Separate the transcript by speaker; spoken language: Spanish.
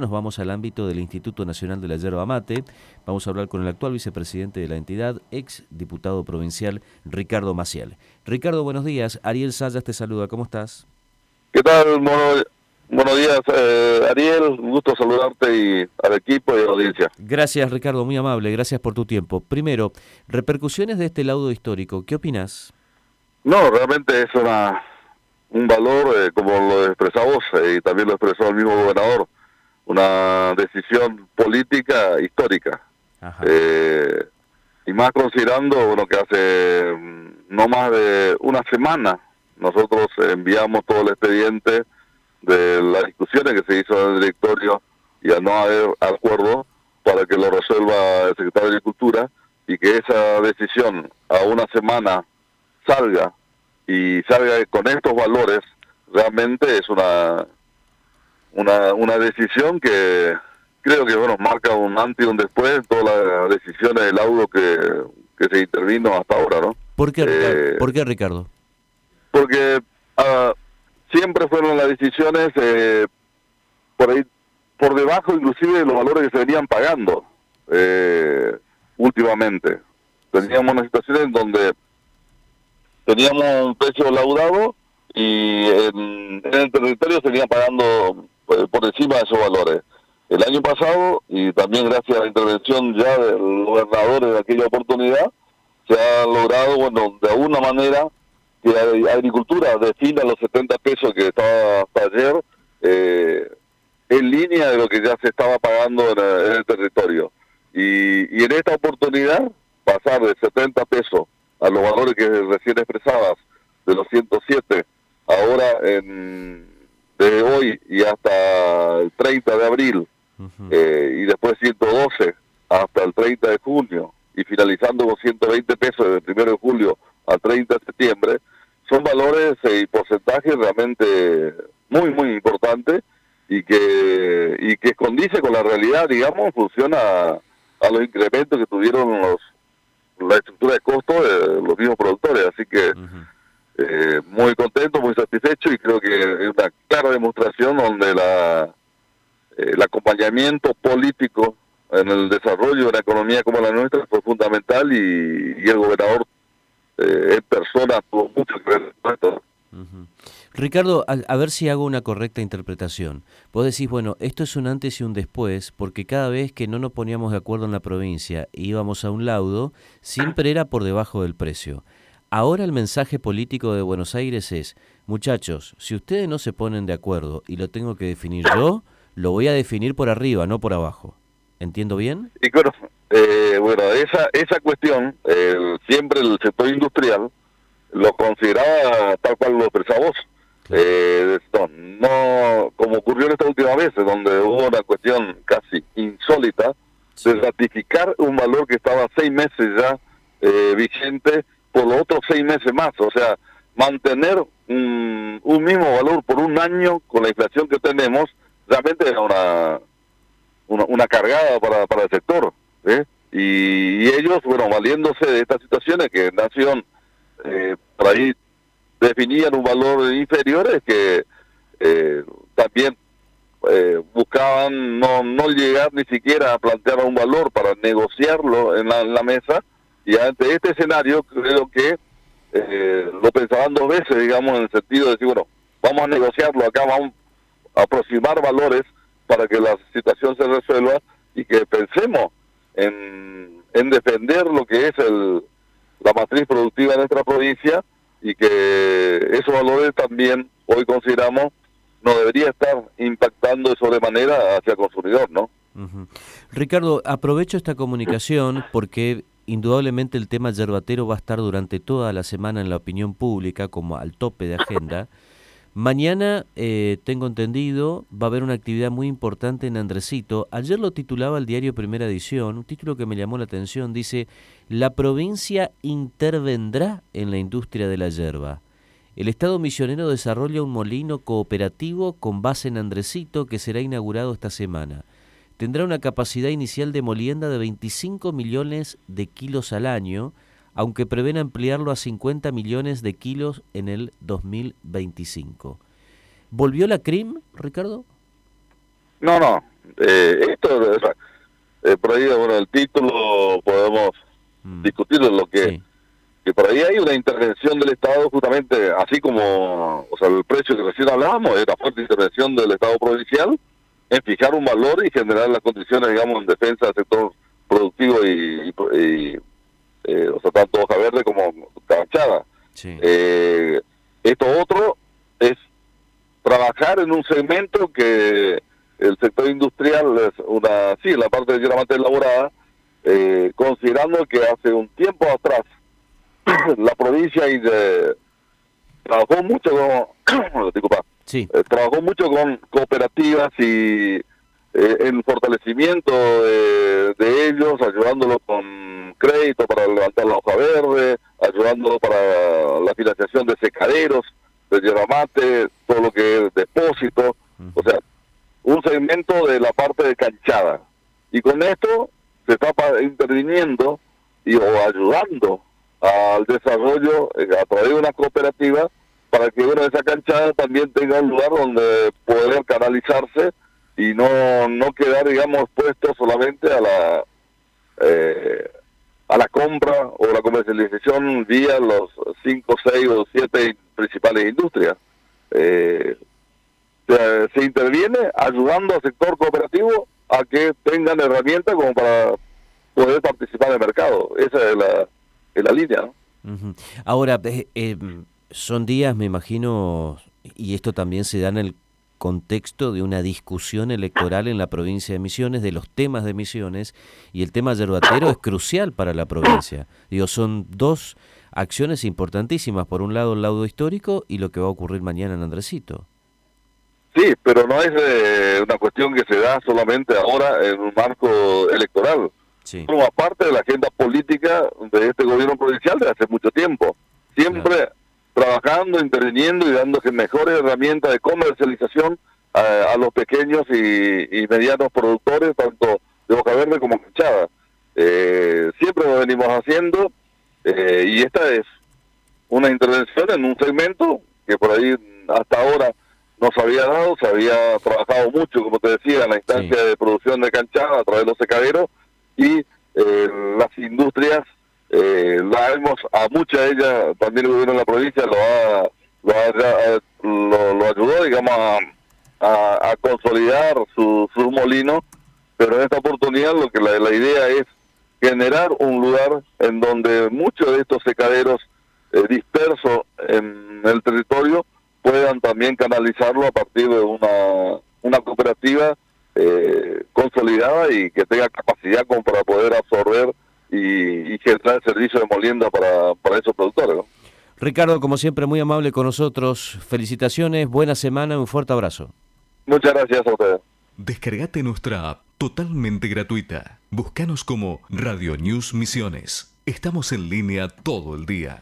Speaker 1: Nos vamos al ámbito del Instituto Nacional de la Yerba Mate. Vamos a hablar con el actual vicepresidente de la entidad, ex diputado provincial Ricardo Maciel. Ricardo, buenos días. Ariel Sayas te saluda. ¿Cómo estás?
Speaker 2: ¿Qué tal? buenos días, eh, Ariel. Un gusto saludarte y al equipo y a la audiencia.
Speaker 1: Gracias, Ricardo. Muy amable. Gracias por tu tiempo. Primero, repercusiones de este laudo histórico. ¿Qué opinas?
Speaker 2: No, realmente es una un valor, eh, como lo expresamos eh, y también lo expresó el mismo gobernador, una decisión política histórica. Eh, y más considerando bueno que hace mm, no más de una semana nosotros enviamos todo el expediente de las discusiones que se hizo en el directorio y al no haber acuerdo para que lo resuelva el secretario de Agricultura y que esa decisión a una semana salga y salga con estos valores realmente es una una, una decisión que creo que bueno marca un antes y un después todas las decisiones del laudo que, que se intervino hasta ahora, ¿no?
Speaker 1: ¿Por qué, eh, ¿Por qué Ricardo?
Speaker 2: Porque uh, siempre fueron las decisiones eh, por ahí por debajo inclusive de los valores que se venían pagando eh, últimamente. Teníamos una situación en donde teníamos un precio laudado y en, en el territorio se venían pagando por encima de esos valores. El año pasado, y también gracias a la intervención ya del gobernador en aquella oportunidad, se ha logrado, bueno, de alguna manera, que la agricultura defina los 70 pesos que estaba hasta ayer eh, en línea de lo que ya se estaba pagando en, el territorio. Y, y en esta oportunidad, pasar de 70 pesos a los valores que recién expresabas, de los 107, ahora en desde hoy y hasta el 30 de abril, eh, y después 112 hasta el 30 de junio, y finalizando con 120 pesos desde el 1 de julio al 30 de septiembre, son valores y porcentajes realmente muy, muy importantes y que, y que condice con la realidad, digamos, funciona a, los incrementos que tuvieron los la estructura de costo de los mismos productores. Así que eh, muy contento, muy satisfecho y creo que es una clara demostración donde la eh, el acompañamiento político en el desarrollo de una economía como la nuestra fue fundamental y, el gobernador eh, en persona tuvo mucho que ver con.
Speaker 1: Ricardo, a, ver si hago una correcta interpretación. Vos decís, bueno, esto es un antes y un después, porque cada vez que no nos poníamos de acuerdo en la provincia íbamos a un laudo, siempre era por debajo del precio. Ahora el mensaje político de Buenos Aires es, muchachos, si ustedes no se ponen de acuerdo y lo tengo que definir yo, lo voy a definir por arriba, no por abajo. ¿Entiendo bien?
Speaker 2: Y bueno, eh, bueno esa, esa cuestión, siempre el sector industrial lo consideraba tal cual lo expresaba vos. Eh, no, como ocurrió en esta última vez, donde hubo una cuestión casi insólita de ratificar un valor que estaba seis meses ya eh, vigente por los otros seis meses más. O sea, mantener un, mismo valor por un año con la inflación que tenemos, realmente era una, una, cargada para, para el sector. ¿eh? Y, ellos, bueno, valiéndose de estas situaciones que Nación eh, por ahí definían un valor inferior, es que eh, también eh, buscaban no, no llegar ni siquiera a plantear un valor para negociarlo en la, en la mesa y ante este escenario creo que eh, lo pensaban dos veces, digamos, en el sentido de decir, bueno, vamos a negociarlo acá, vamos aproximar valores para que la situación se resuelva y que pensemos en, en defender lo que es el, la matriz productiva de nuestra provincia y que esos valores también hoy consideramos no debería estar impactando de sobremanera hacia el consumidor, ¿no?
Speaker 1: Ricardo, aprovecho esta comunicación porque indudablemente el tema yerbatero va a estar durante toda la semana en la opinión pública como al tope de agenda. Mañana, eh, tengo entendido, va a haber una actividad muy importante en Andresito. Ayer lo titulaba el diario Primera Edición, un título que me llamó la atención. Dice, la provincia intervendrá en la industria de la yerba. El Estado misionero desarrolla un molino cooperativo con base en Andresito que será inaugurado esta semana tendrá una capacidad inicial de molienda de 25 millones de kilos al año, aunque prevén ampliarlo a 50 millones de kilos en el 2025. ¿Volvió la CRIM, Ricardo?
Speaker 2: No, no. Eh, esto, eh, por ahí, bueno, el título podemos mm. discutirlo, lo que, que por ahí hay una intervención del Estado justamente, así como, o sea, el precio que recién hablábamos, es la fuerte intervención del Estado provincial en fijar un valor y generar las condiciones, digamos, en defensa del sector productivo y, eh, o sea, tanto hoja verde como canchada. Eh, esto otro es trabajar en un segmento que el sector industrial es una, sí, la parte de elaborada, eh, considerando que hace un tiempo atrás la provincia y de, trabajó mucho con, sí. Eh, trabajó mucho con cooperativas y eh, en fortalecimiento de, de, ellos, ayudándolos con crédito para levantar la hoja verde, ayudándolo para la financiación de secaderos, de yerba mate, todo lo que es depósito, o sea, un segmento de la parte de canchada. Y con esto se está interviniendo y o ayudando al desarrollo eh, a través de una cooperativa para que esa canchada también tenga un lugar donde poder canalizarse y no, no quedar, digamos, puesto solamente a la eh, a la compra o la comercialización vía los cinco, seis o siete principales industrias. Eh, se, interviene ayudando al sector cooperativo a que tengan herramientas como para poder participar en el mercado. Esa es la, la línea.
Speaker 1: Ahora, eh, em, son días, me imagino, y esto también se da en el contexto de una discusión electoral en la provincia de Misiones, de los temas de Misiones, y el tema yerbatero es crucial para la provincia. Digo, son dos acciones importantísimas, por un lado el laudo histórico y lo que va a ocurrir mañana en Andresito.
Speaker 2: Sí, pero no es eh, una cuestión que se da solamente ahora en un marco electoral. Sí. Forma parte de la agenda política de este gobierno provincial de hace mucho tiempo. Siempre trabajando, interviniendo y dándose mejores herramientas de comercialización a, los pequeños y, medianos productores, tanto de hoja verde como canchada. Eh, siempre lo venimos haciendo eh, y esta es una intervención en un segmento que por ahí hasta ahora no se había dado, se había trabajado mucho, como te decía, en la instancia de producción de canchada a través de los secaderos y eh, las industrias eh, la vemos a muchas de ellas, también el gobierno de la provincia lo ha, lo, lo, ayudó, digamos, a, a, consolidar su, su molino, pero en esta oportunidad lo que la, la idea es generar un lugar en donde muchos de estos secaderos eh, dispersos en el territorio puedan también canalizarlo a partir de una, una cooperativa eh, consolidada y que tenga capacidad como para poder absorber y, y generar servicio de molienda para, para esos productores.
Speaker 1: Ricardo, como siempre, muy amable con nosotros. Felicitaciones, buena semana, un fuerte abrazo.
Speaker 2: Muchas gracias a ustedes.
Speaker 3: Descargate nuestra app totalmente gratuita. Búscanos como Radio News Misiones. Estamos en línea todo el día.